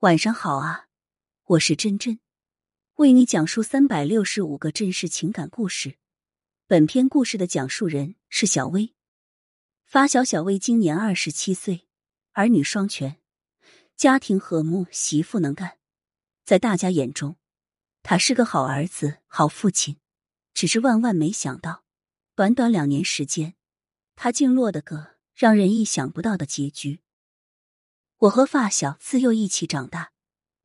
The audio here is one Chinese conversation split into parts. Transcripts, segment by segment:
晚上好啊，我是真真，为你讲述三百六十五个真实情感故事。本篇故事的讲述人是小薇。发小小薇今年二十七岁，儿女双全，家庭和睦，媳妇能干，在大家眼中，他是个好儿子、好父亲。只是万万没想到，短短两年时间，他竟落得个让人意想不到的结局。我和发小自幼一起长大，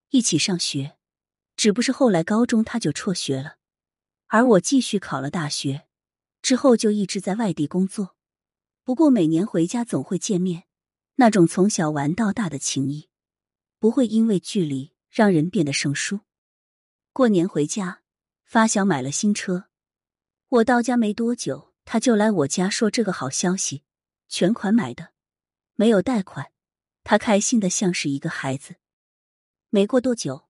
一起上学，只不是后来高中他就辍学了，而我继续考了大学，之后就一直在外地工作。不过每年回家总会见面，那种从小玩到大的情谊，不会因为距离让人变得生疏。过年回家，发小买了新车，我到家没多久，他就来我家说这个好消息，全款买的，没有贷款。他开心的像是一个孩子。没过多久，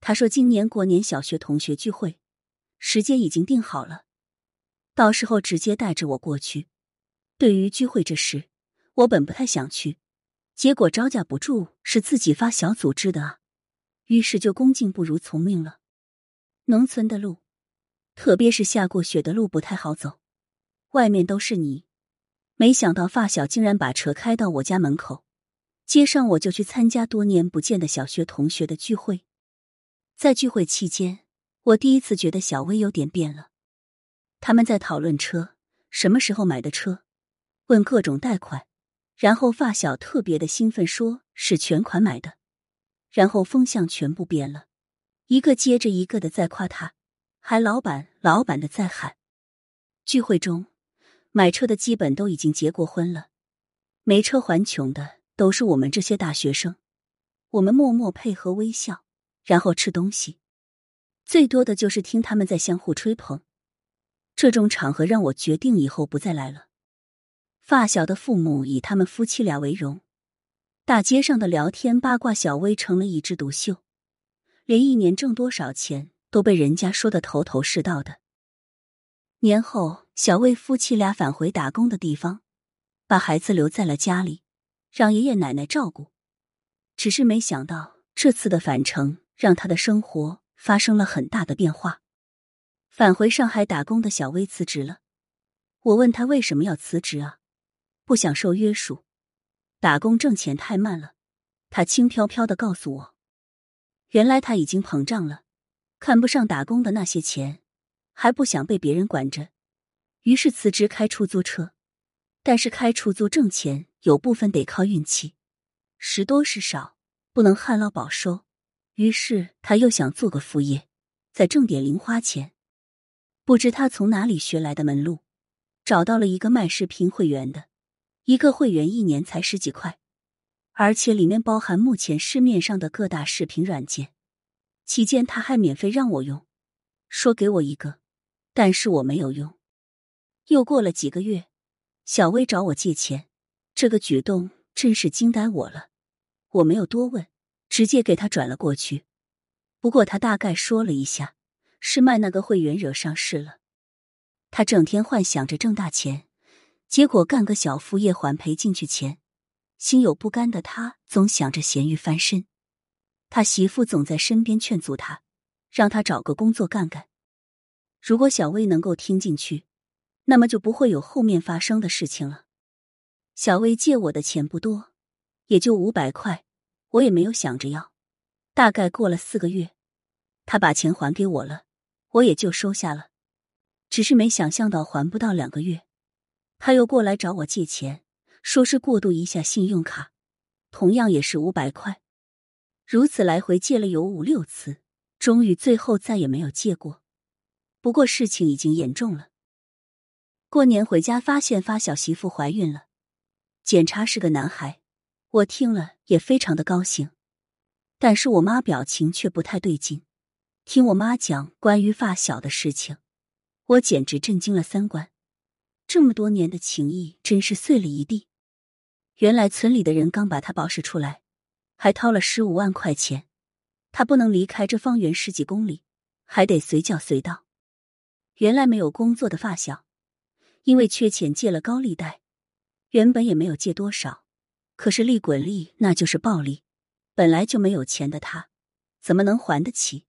他说今年过年小学同学聚会，时间已经定好了，到时候直接带着我过去。对于聚会这事，我本不太想去，结果招架不住，是自己发小组织的啊，于是就恭敬不如从命了。农村的路，特别是下过雪的路不太好走，外面都是泥。没想到发小竟然把车开到我家门口。接上我就去参加多年不见的小学同学的聚会，在聚会期间，我第一次觉得小薇有点变了。他们在讨论车，什么时候买的车，问各种贷款，然后发小特别的兴奋，说是全款买的，然后风向全部变了，一个接着一个的在夸他，还老板老板的在喊。聚会中，买车的基本都已经结过婚了，没车还穷的。都是我们这些大学生，我们默默配合微笑，然后吃东西。最多的就是听他们在相互吹捧。这种场合让我决定以后不再来了。发小的父母以他们夫妻俩为荣，大街上的聊天八卦，小薇成了一枝独秀，连一年挣多少钱都被人家说的头头是道的。年后，小薇夫妻俩返回打工的地方，把孩子留在了家里。让爷爷奶奶照顾，只是没想到这次的返程让他的生活发生了很大的变化。返回上海打工的小薇辞职了。我问他为什么要辞职啊？不想受约束，打工挣钱太慢了。他轻飘飘的告诉我，原来他已经膨胀了，看不上打工的那些钱，还不想被别人管着，于是辞职开出租车。但是开出租挣钱。有部分得靠运气，时多时少，不能旱涝保收。于是他又想做个副业，再挣点零花钱。不知他从哪里学来的门路，找到了一个卖视频会员的，一个会员一年才十几块，而且里面包含目前市面上的各大视频软件。期间他还免费让我用，说给我一个，但是我没有用。又过了几个月，小薇找我借钱。这个举动真是惊呆我了，我没有多问，直接给他转了过去。不过他大概说了一下，是卖那个会员惹上事了。他整天幻想着挣大钱，结果干个小副业还赔进去钱，心有不甘的他总想着咸鱼翻身。他媳妇总在身边劝阻他，让他找个工作干干。如果小薇能够听进去，那么就不会有后面发生的事情了。小薇借我的钱不多，也就五百块，我也没有想着要。大概过了四个月，他把钱还给我了，我也就收下了。只是没想象到还不到两个月，他又过来找我借钱，说是过渡一下信用卡，同样也是五百块。如此来回借了有五六次，终于最后再也没有借过。不过事情已经严重了。过年回家发现发小媳妇怀孕了。检查是个男孩，我听了也非常的高兴，但是我妈表情却不太对劲。听我妈讲关于发小的事情，我简直震惊了三观。这么多年的情谊真是碎了一地。原来村里的人刚把他保释出来，还掏了十五万块钱，他不能离开这方圆十几公里，还得随叫随到。原来没有工作的发小，因为缺钱借了高利贷。原本也没有借多少，可是利滚利，那就是暴利。本来就没有钱的他，怎么能还得起？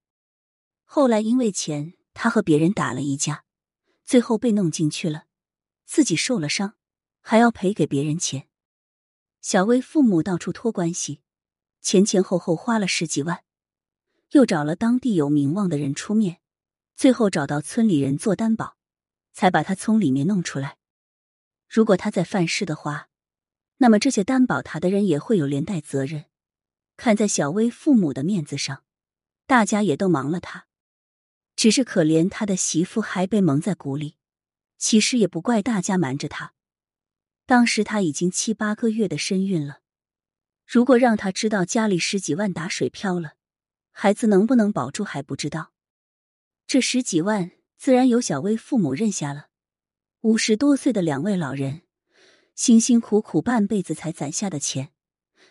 后来因为钱，他和别人打了一架，最后被弄进去了，自己受了伤，还要赔给别人钱。小薇父母到处托关系，前前后后花了十几万，又找了当地有名望的人出面，最后找到村里人做担保，才把他从里面弄出来。如果他再犯事的话，那么这些担保他的人也会有连带责任。看在小薇父母的面子上，大家也都忙了他。只是可怜他的媳妇还被蒙在鼓里，其实也不怪大家瞒着他。当时他已经七八个月的身孕了，如果让他知道家里十几万打水漂了，孩子能不能保住还不知道。这十几万自然由小薇父母认下了。五十多岁的两位老人，辛辛苦苦半辈子才攒下的钱，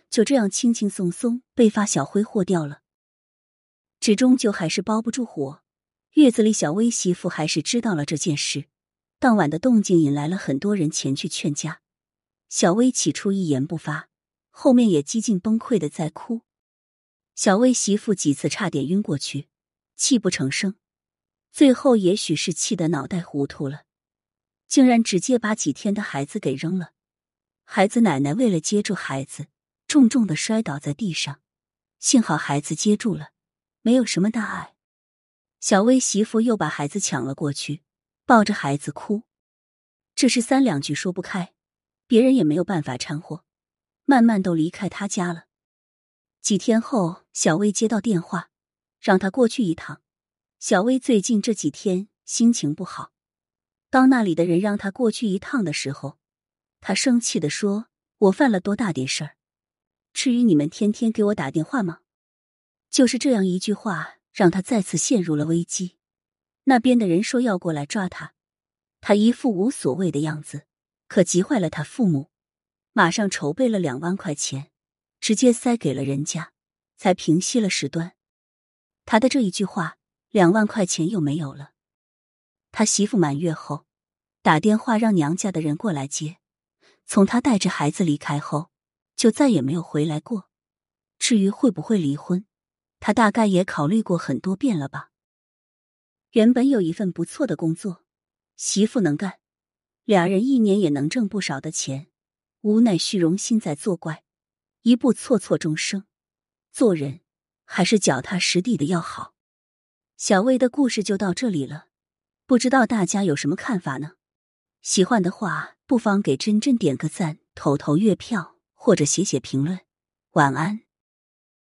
就这样轻轻松松被发小挥霍掉了。纸终究还是包不住火。月子里，小薇媳妇还是知道了这件事。当晚的动静引来了很多人前去劝架。小薇起初一言不发，后面也几近崩溃的在哭。小薇媳妇几次差点晕过去，泣不成声。最后也许是气得脑袋糊涂了。竟然直接把几天的孩子给扔了，孩子奶奶为了接住孩子，重重的摔倒在地上，幸好孩子接住了，没有什么大碍。小薇媳妇又把孩子抢了过去，抱着孩子哭，这是三两句说不开，别人也没有办法掺和，慢慢都离开他家了。几天后，小薇接到电话，让他过去一趟。小薇最近这几天心情不好。当那里的人让他过去一趟的时候，他生气的说：“我犯了多大点事儿？至于你们天天给我打电话吗？”就是这样一句话，让他再次陷入了危机。那边的人说要过来抓他，他一副无所谓的样子，可急坏了他父母，马上筹备了两万块钱，直接塞给了人家，才平息了事端。他的这一句话，两万块钱又没有了。他媳妇满月后，打电话让娘家的人过来接。从他带着孩子离开后，就再也没有回来过。至于会不会离婚，他大概也考虑过很多遍了吧。原本有一份不错的工作，媳妇能干，俩人一年也能挣不少的钱。无奈虚荣心在作怪，一步错错终生。做人还是脚踏实地的要好。小薇的故事就到这里了。不知道大家有什么看法呢？喜欢的话，不妨给真真点个赞，投投月票，或者写写评论。晚安。